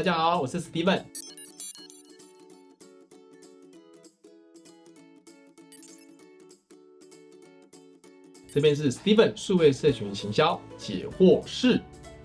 大家好，我是 Steven。这边是 Steven 数位社群行销解惑室，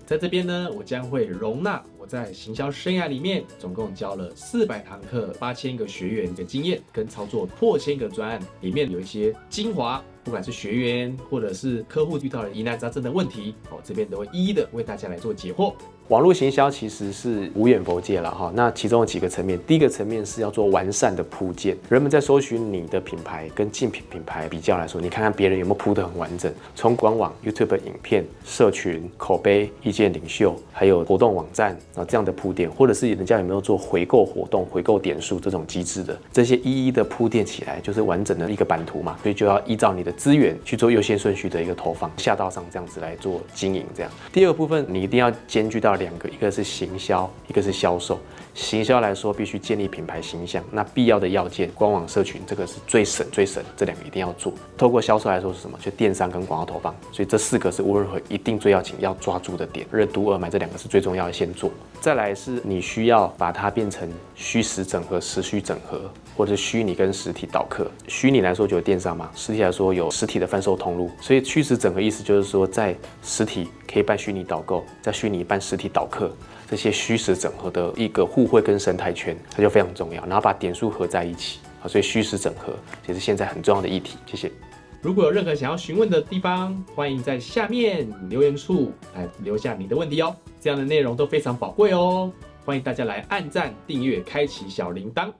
在这边呢，我将会容纳我在行销生涯里面总共教了四百堂课、八千个学员的经验，跟操作破千个专案，里面有一些精华，不管是学员或者是客户遇到了疑难杂症的问题，我，这边都会一一的为大家来做解惑。网络行销其实是无远佛界了哈，那其中有几个层面，第一个层面是要做完善的铺件。人们在搜寻你的品牌跟竞品品牌比较来说，你看看别人有没有铺得很完整，从官网、YouTube 影片、社群、口碑、意见领袖，还有活动网站啊这样的铺垫，或者是人家有没有做回购活动、回购点数这种机制的，这些一一的铺垫起来，就是完整的一个版图嘛。所以就要依照你的资源去做优先顺序的一个投放，下道上这样子来做经营。这样，第二部分你一定要兼具到两个，一个是行销，一个是销售。行销来说，必须建立品牌形象，那必要的要件，官网、社群，这个是最省、最省，这两个一定要做。透过销售来说是什么？就电商跟广告投放。所以这四个是无论如何一定最要紧要抓住的点，热度、二买这两个是最重要的，先做。再来是你需要把它变成虚实整合、实虚整合，或者虚拟跟实体导客。虚拟来说就有电商嘛，实体来说有实体的贩售通路。所以虚实整合意思就是说，在实体可以办虚拟导购，在虚拟办实体导客。这些虚实整合的一个互惠跟生态圈，它就非常重要。然后把点数合在一起，啊，所以虚实整合也是现在很重要的议题。谢谢。如果有任何想要询问的地方，欢迎在下面留言处来留下你的问题哦。这样的内容都非常宝贵哦，欢迎大家来按赞、订阅、开启小铃铛。